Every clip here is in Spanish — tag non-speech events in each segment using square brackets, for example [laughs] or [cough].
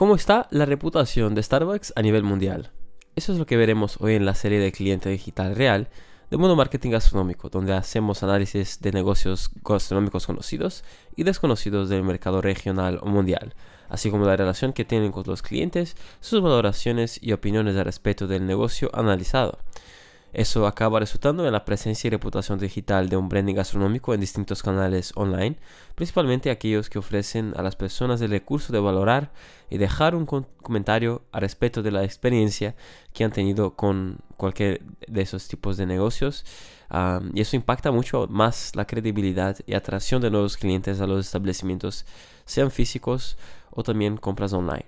¿Cómo está la reputación de Starbucks a nivel mundial? Eso es lo que veremos hoy en la serie de Cliente Digital Real de Mundo Marketing Gastronómico, donde hacemos análisis de negocios gastronómicos conocidos y desconocidos del mercado regional o mundial, así como la relación que tienen con los clientes, sus valoraciones y opiniones al respecto del negocio analizado. Eso acaba resultando en la presencia y reputación digital de un branding gastronómico en distintos canales online, principalmente aquellos que ofrecen a las personas el recurso de valorar y dejar un comentario al respecto de la experiencia que han tenido con cualquier de esos tipos de negocios. y eso impacta mucho más la credibilidad y atracción de nuevos clientes a los establecimientos, sean físicos o también compras online.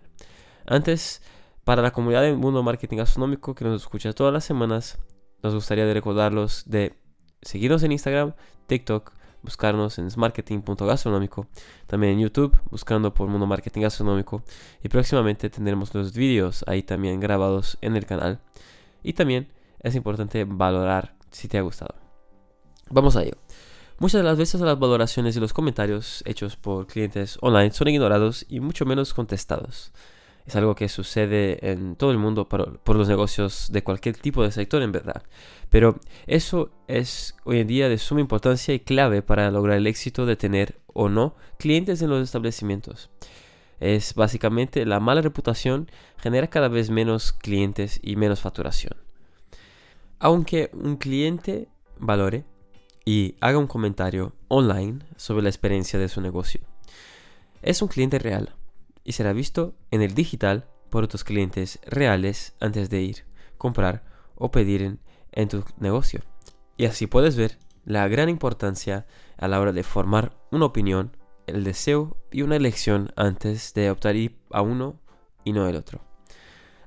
Antes, para la comunidad del mundo marketing gastronómico que nos escucha todas las semanas, nos gustaría recordarlos de seguirnos en Instagram, TikTok, buscarnos en smarketing.gastronómico, también en YouTube, buscando por Mundo Marketing Gastronómico, y próximamente tendremos los vídeos ahí también grabados en el canal. Y también es importante valorar si te ha gustado. Vamos a ello. Muchas de las veces las valoraciones y los comentarios hechos por clientes online son ignorados y mucho menos contestados. Es algo que sucede en todo el mundo por, los negocios de cualquier tipo de sector, en verdad. Pero eso es hoy en día de suma importancia y clave para lograr el éxito de tener o no clientes en los establecimientos. Es básicamente la mala reputación genera cada vez menos clientes y menos facturación. Aunque un cliente valore y haga un comentario online sobre la experiencia de su negocio, es un cliente real y será visto en el digital por otros clientes reales antes de ir, comprar o pedir en, tu negocio. Y así puedes ver la gran importancia a la hora de formar una opinión, el deseo y una elección antes de optar a uno y no el otro.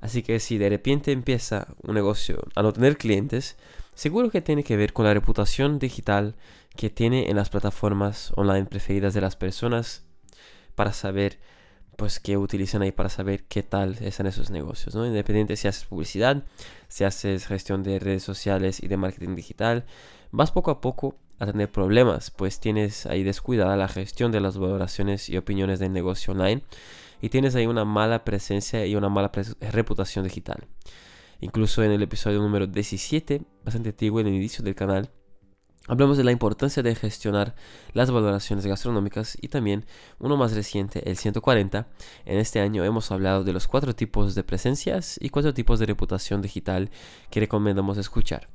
Así que si de repente empieza un negocio a no tener clientes, seguro que tiene que ver con la reputación digital que tiene en las plataformas online preferidas de las personas para saber pues que utilizan ahí para saber qué tal están esos negocios, ¿no? Independiente si haces publicidad, si haces gestión de redes sociales y de marketing digital, vas poco a poco a tener problemas, pues tienes ahí descuidada la gestión de las valoraciones y opiniones del negocio online y tienes ahí una mala presencia y una mala reputación digital. Incluso en el episodio número 17, bastante antiguo en el inicio del canal, Hablamos de la importancia de gestionar las valoraciones gastronómicas y también uno más reciente, el 140. En este año hemos hablado de los cuatro tipos de presencias y cuatro tipos de reputación digital que recomendamos escuchar.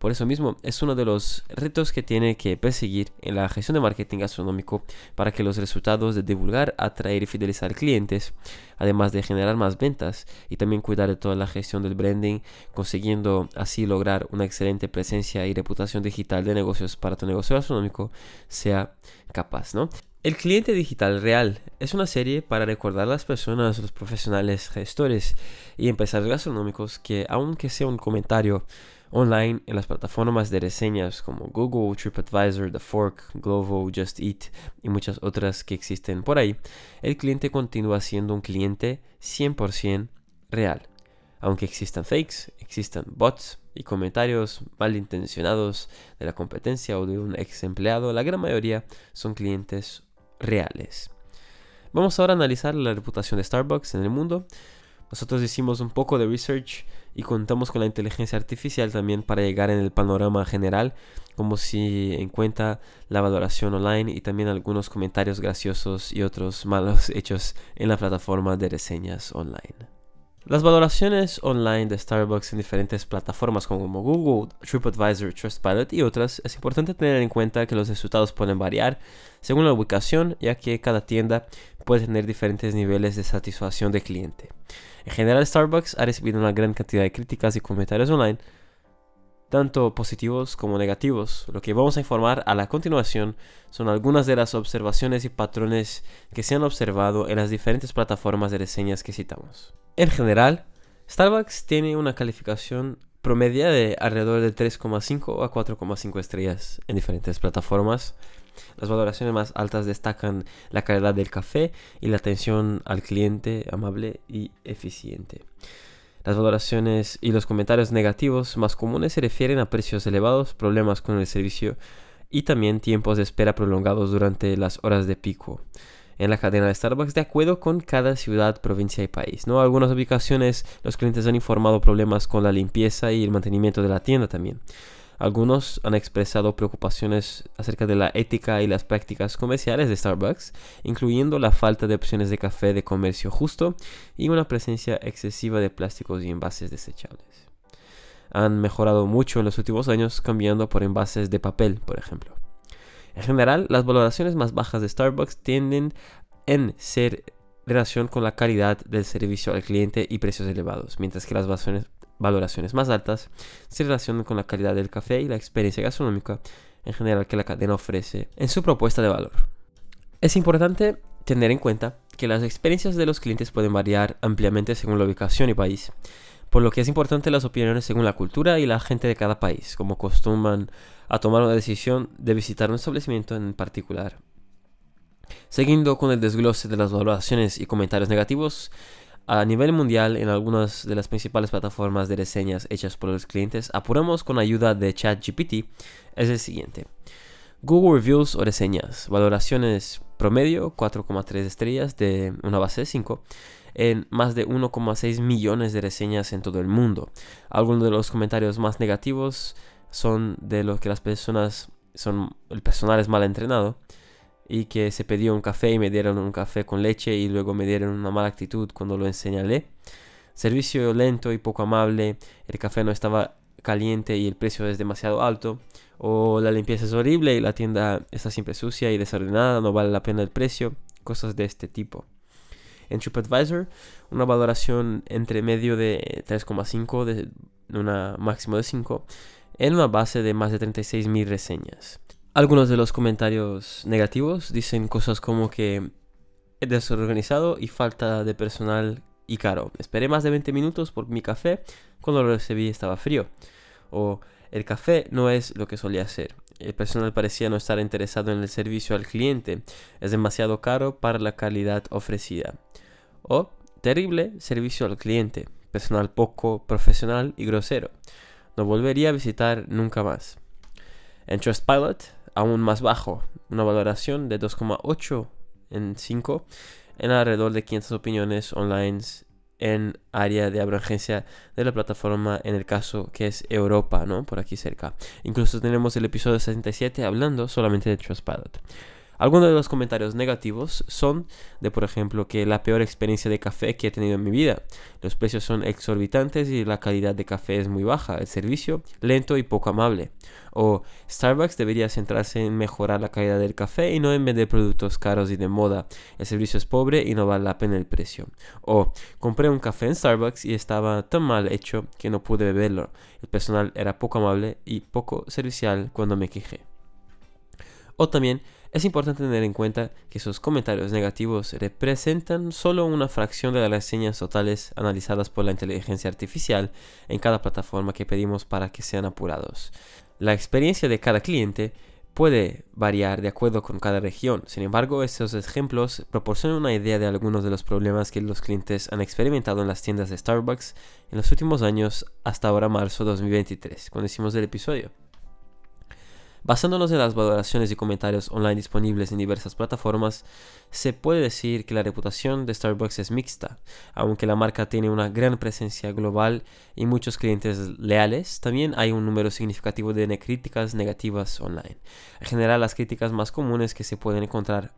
Por eso mismo es uno de los retos que tiene que perseguir en la gestión de marketing gastronómico para que los resultados de divulgar, atraer y fidelizar clientes, además de generar más ventas y también cuidar de toda la gestión del branding, consiguiendo así lograr una excelente presencia y reputación digital de negocios para tu negocio gastronómico, sea capaz, ¿no? El cliente digital real es una serie para recordar a las personas, los profesionales, gestores y empresarios gastronómicos que aunque sea un comentario online en las plataformas de reseñas como Google, TripAdvisor, The Fork, Glovo, Just Eat y muchas otras que existen por ahí, el cliente continúa siendo un cliente 100% real. Aunque existan fakes, existan bots y comentarios malintencionados de la competencia o de un ex empleado, la gran mayoría son clientes reales. Vamos ahora a analizar la reputación de Starbucks en el mundo nosotros hicimos un poco de research y contamos con la inteligencia artificial también para llegar en el panorama general, como si en cuenta la valoración online y también algunos comentarios graciosos y otros malos [laughs] hechos en la plataforma de reseñas online. Las valoraciones online de Starbucks en diferentes plataformas como Google, TripAdvisor, Trustpilot y otras, es importante tener en cuenta que los resultados pueden variar según la ubicación, ya que cada tienda puede tener diferentes niveles de satisfacción de cliente. En general, Starbucks ha recibido una gran cantidad de críticas y comentarios online, tanto positivos como negativos. Lo que vamos a informar a la continuación son algunas de las observaciones y patrones que se han observado en las diferentes plataformas de reseñas que citamos. En general, Starbucks tiene una calificación promedia de alrededor de 3,5 a 4,5 estrellas en diferentes plataformas. Las valoraciones más altas destacan la calidad del café y la atención al cliente amable y eficiente. Las valoraciones y los comentarios negativos más comunes se refieren a precios elevados, problemas con el servicio y también tiempos de espera prolongados durante las horas de pico. en la cadena de Starbucks de acuerdo con cada ciudad, provincia y país. ¿no? Algunas ubicaciones los clientes han informado problemas con la limpieza y el mantenimiento de la tienda también. Algunos han expresado preocupaciones acerca de la ética y las prácticas comerciales de Starbucks, incluyendo la falta de opciones de café de comercio justo y una presencia excesiva de plásticos y envases desechables. Han mejorado mucho en los últimos años cambiando por envases de papel, por ejemplo. En general, las valoraciones más bajas de Starbucks tienden en ser relación con la calidad del servicio al cliente y precios elevados, mientras que las valoraciones más altas se relacionan con la calidad del café y la experiencia gastronómica en general que la cadena ofrece en su propuesta de valor. Es importante tener en cuenta que las experiencias de los clientes pueden variar ampliamente según la ubicación y país, por lo que es importante las opiniones según la cultura y la gente de cada país, como acostumbran a tomar una decisión de visitar un establecimiento en particular. Siguiendo con el desglose de las valoraciones y comentarios negativos, a nivel mundial en algunas de las principales plataformas de reseñas hechas por los clientes, apuramos con ayuda de ChatGPT, es el siguiente. Google Reviews o reseñas, valoraciones promedio 4,3 estrellas de una base de 5 en más de 1,6 millones de reseñas en todo el mundo. Algunos de los comentarios más negativos son de los que las personas son el personal es mal entrenado y que se pidió un café y me dieron un café con leche y luego me dieron una mala actitud cuando lo enseñalé. Servicio lento y poco amable, el café no estaba caliente y el precio es demasiado alto. O la limpieza es horrible y la tienda está siempre sucia y desordenada, no vale la pena el precio. Cosas de este tipo. En TripAdvisor, una valoración entre medio de 3,5 de una máximo de 5 en una base de más de 36.000 reseñas. Algunos de los comentarios negativos dicen cosas como que es desorganizado y falta de personal y caro. Esperé más de 20 minutos por mi café, cuando lo recibí estaba frío. O el café no es lo que solía ser. El personal parecía no estar interesado en el servicio al cliente. Es demasiado caro para la calidad ofrecida. O terrible servicio al cliente. Personal poco profesional y grosero. No volvería a visitar nunca más. En Trustpilot aún más bajo, una valoración de 2,8 en 5 en alrededor de 500 opiniones online en área de abragencia de la plataforma en el caso que es Europa, ¿no? Por aquí cerca. Incluso tenemos el episodio 67 hablando solamente de Trustpilot. Algunos de los comentarios negativos son de, por ejemplo, que la peor experiencia de café que he tenido en mi vida. Los precios son exorbitantes y la calidad de café es muy baja. El servicio lento y poco amable. O Starbucks debería centrarse en mejorar la calidad del café y no en vender productos caros y de moda. El servicio es pobre y no vale la pena el precio. O compré un café en Starbucks y estaba tan mal hecho que no pude beberlo. El personal era poco amable y poco servicial cuando me quejé. O también es importante tener en cuenta que esos comentarios negativos representan solo una fracción de las reseñas totales analizadas por la inteligencia artificial en cada plataforma que pedimos para que sean apurados. La experiencia de cada cliente puede variar de acuerdo con cada región. Sin embargo, estos ejemplos proporcionan una idea de algunos de los problemas que los clientes han experimentado en las tiendas de Starbucks en los últimos años hasta ahora marzo 2023, cuando hicimos el episodio. Basándonos en las valoraciones y comentarios online disponibles en diversas plataformas, se puede decir que la reputación de Starbucks es mixta. Aunque la marca tiene una gran presencia global y muchos clientes leales, también hay un número significativo de críticas negativas online. En general, las críticas más comunes que se pueden encontrar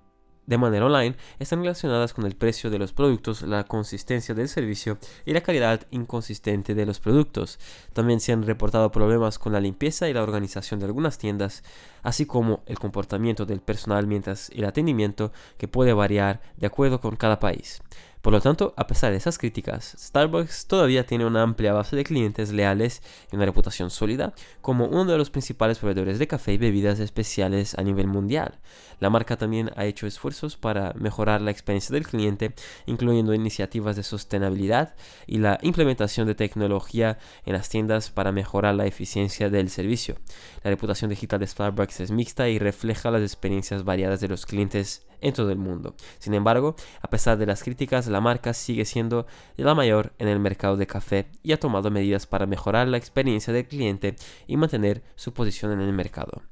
de manera online están relacionadas con el precio de los productos, la consistencia del servicio y la calidad inconsistente de los productos. También se han reportado problemas con la limpieza y la organización de algunas tiendas, así como el comportamiento del personal mientras el atendimiento que puede variar de acuerdo con cada país. Por lo tanto, a pesar de esas críticas, Starbucks todavía tiene una amplia base de clientes leales y una reputación sólida como uno de los principales proveedores de café y bebidas especiales a nivel mundial. La marca también ha hecho esfuerzos para mejorar la experiencia del cliente, incluyendo iniciativas de sostenibilidad y la implementación de tecnología en las tiendas para mejorar la eficiencia del servicio. La reputación digital de Starbucks es mixta y refleja las experiencias variadas de los clientes en todo el mundo. Sin embargo, a pesar de las críticas, la marca sigue siendo la mayor en el mercado de café y ha tomado medidas para mejorar la experiencia del cliente y mantener su posición en el mercado.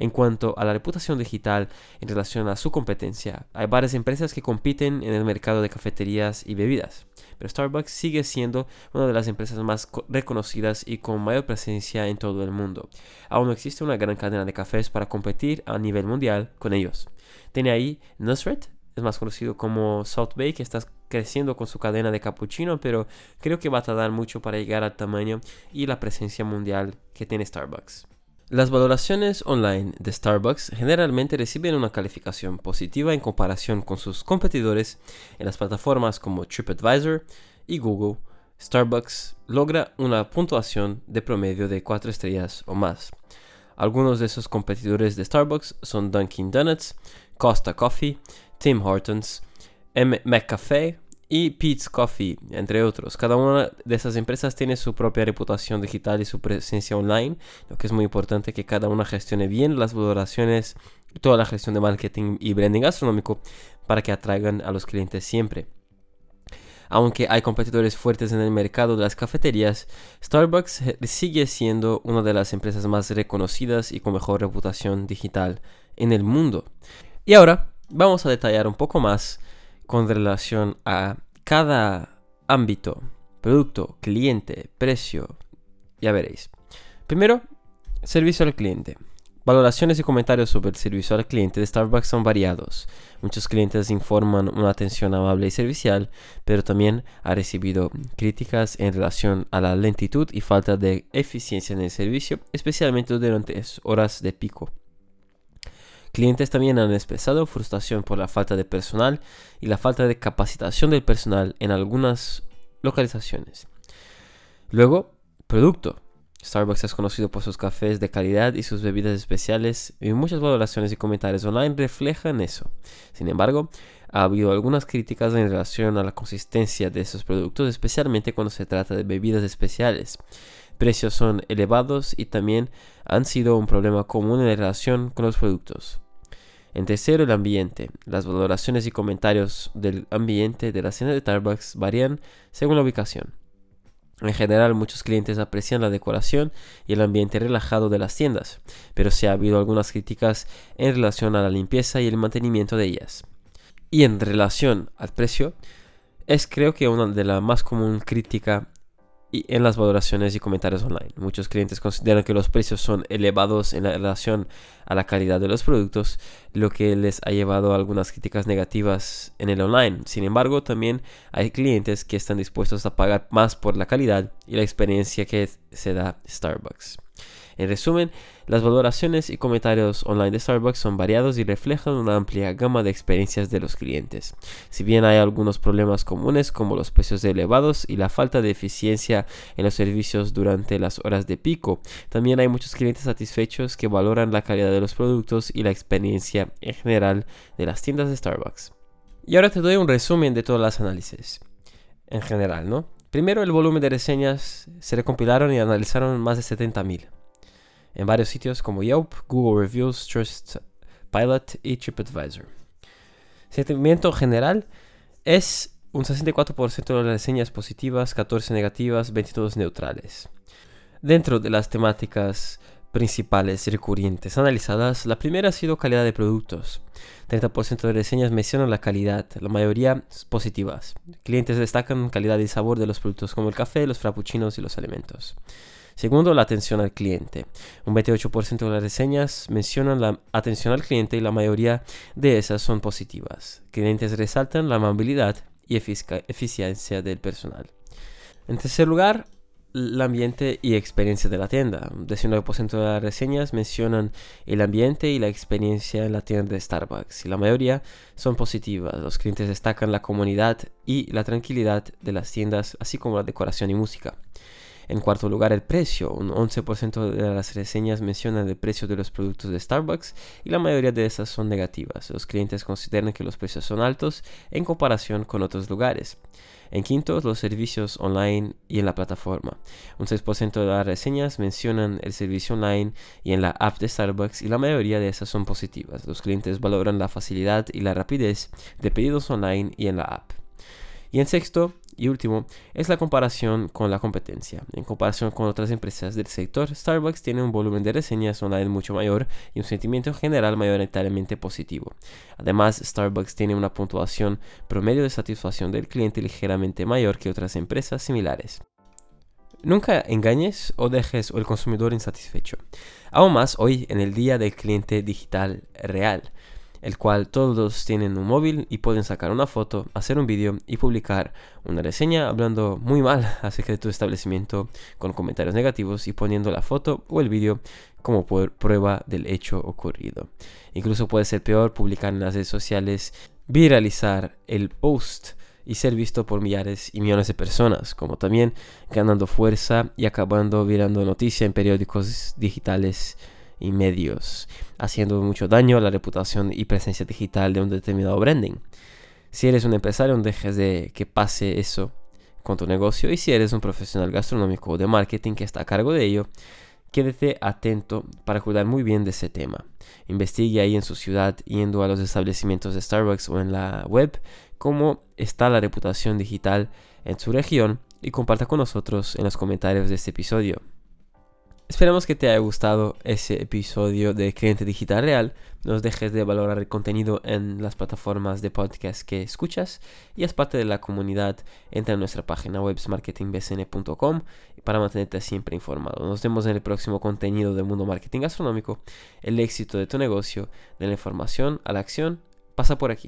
En cuanto a la reputación digital en relación a su competencia, hay varias empresas que compiten en el mercado de cafeterías y bebidas, pero Starbucks sigue siendo una de las empresas más reconocidas y con mayor presencia en todo el mundo. Aún no existe una gran cadena de cafés para competir a nivel mundial con ellos. Tiene ahí Nusret, es más conocido como Salt Bay, que está creciendo con su cadena de cappuccino, pero creo que va a tardar mucho para llegar al tamaño y la presencia mundial que tiene Starbucks. Las valoraciones online de Starbucks generalmente reciben una calificación positiva en comparación con sus competidores en las plataformas como TripAdvisor y Google. Starbucks logra una puntuación de promedio de 4 estrellas o más. Algunos de esos competidores de Starbucks son Dunkin' Donuts, Costa Coffee, Tim Hortons, M McCafe y Pete's Coffee, entre otros. Cada una de esas empresas tiene su propia reputación digital y su presencia online, lo que es muy importante que cada una gestione bien las valoraciones, toda la gestión de marketing y branding gastronómico para que atraigan a los clientes siempre. Aunque hay competidores fuertes en el mercado de las cafeterías, Starbucks sigue siendo una de las empresas más reconocidas y con mejor reputación digital en el mundo. Y ahora vamos a detallar un poco más con relación a cada ámbito, producto, cliente, precio. Ya veréis. Primero, servicio al cliente. Valoraciones y comentarios sobre el servicio al cliente de Starbucks son variados. Muchos clientes informan una atención amable y servicial, pero también ha recibido críticas en relación a la lentitud y falta de eficiencia en el servicio, especialmente durante horas de pico. Clientes también han expresado frustración por la falta de personal y la falta de capacitación del personal en algunas localizaciones. Luego, producto. Starbucks es conocido por sus cafés de calidad y sus bebidas especiales y muchas valoraciones y comentarios online reflejan eso. Sin embargo, ha habido algunas críticas en relación a la consistencia de esos productos, especialmente cuando se trata de bebidas especiales. Precios son elevados y también han sido un problema común en relación con los productos. En tercero, el ambiente. Las valoraciones y comentarios del ambiente de la cena de Starbucks varían según la ubicación. En general, muchos clientes aprecian la decoración y el ambiente relajado de las tiendas, pero sí ha habido algunas críticas en relación a la limpieza y el mantenimiento de ellas. Y en relación al precio, es creo que una de las más común crítica y en las valoraciones y comentarios online. Muchos clientes consideran que los precios son elevados en relación a la calidad de los productos, lo que les ha llevado a algunas críticas negativas en el online. Sin embargo, también hay clientes que están dispuestos a pagar más por la calidad y la experiencia que se da Starbucks. En resumen, las valoraciones y comentarios online de Starbucks son variados y reflejan una amplia gama de experiencias de los clientes. Si bien hay algunos problemas comunes como los precios elevados y la falta de eficiencia en los servicios durante las horas de pico, también hay muchos clientes satisfechos que valoran la calidad de los productos y la experiencia en general de las tiendas de Starbucks. Y ahora te doy un resumen de todos los análisis. En general, ¿no? Primero, el volumen de reseñas se recompilaron y analizaron más de 70.000 en varios sitios como Yelp, Google Reviews, Trustpilot y TripAdvisor. Sentimiento general es un 64% de las reseñas positivas, 14 negativas, 22 neutrales. Dentro de las temáticas principales recurrentes analizadas, la primera ha sido calidad de productos. 30% de reseñas mencionan la calidad, la mayoría positivas. Clientes destacan calidad y sabor de los productos como el café, los frappuccinos y los alimentos. Segundo, la atención al cliente. Un 28% de las reseñas mencionan la atención al cliente y la mayoría de esas son positivas. Clientes resaltan la amabilidad y eficiencia del personal. En tercer lugar, el ambiente y experiencia de la tienda. Un 19% de las reseñas mencionan el ambiente y la experiencia en la tienda de Starbucks y la mayoría son positivas. Los clientes destacan la comunidad y la tranquilidad de las tiendas, así como la decoración y música. En cuarto lugar, el precio. Un 11% de las reseñas mencionan el precio de los productos de Starbucks y la mayoría de esas son negativas. Los clientes consideran que los precios son altos en comparación con otros lugares. En quinto, los servicios online y en la plataforma. Un 6% de las reseñas mencionan el servicio online y en la app de Starbucks y la mayoría de esas son positivas. Los clientes valoran la facilidad y la rapidez de pedidos online y en la app. Y en sexto, Y último, es la comparación con la competencia. En comparación con otras empresas del sector, Starbucks tiene un volumen de reseñas online mucho mayor y un sentimiento general mayoritariamente positivo. Además, Starbucks tiene una puntuación promedio de satisfacción del cliente ligeramente mayor que otras empresas similares. Nunca engañes o dejes al consumidor insatisfecho. Aún más hoy en el día del cliente digital real el cual todos tienen un móvil y pueden sacar una foto, hacer un vídeo y publicar una reseña hablando muy mal [laughs] acerca de tu establecimiento con comentarios negativos y poniendo la foto o el vídeo como prueba del hecho ocurrido. Incluso puede ser peor publicar en las redes sociales, viralizar el post y ser visto por millares y millones de personas, como también ganando fuerza y acabando virando noticia en periódicos digitales y medios, haciendo mucho daño a la reputación y presencia digital de un determinado branding. Si eres un empresario, no dejes de que pase eso con tu negocio y si eres un profesional gastronómico o de marketing que está a cargo de ello, quédate atento para cuidar muy bien de ese tema. Investigue ahí en su ciudad, yendo a los establecimientos de Starbucks o en la web, cómo está la reputación digital en su región y comparta con nosotros en los comentarios de este episodio. Esperamos que te haya gustado ese episodio de Cliente Digital Real. No dejes de valorar el contenido en las plataformas de podcast que escuchas y as parte de la comunidad, entra en nuestra página web marketingbcn.com para mantenerte siempre informado. Nos vemos en el próximo contenido de Mundo Marketing Gastronómico. El éxito de tu negocio, de la información a la acción, pasa por aquí.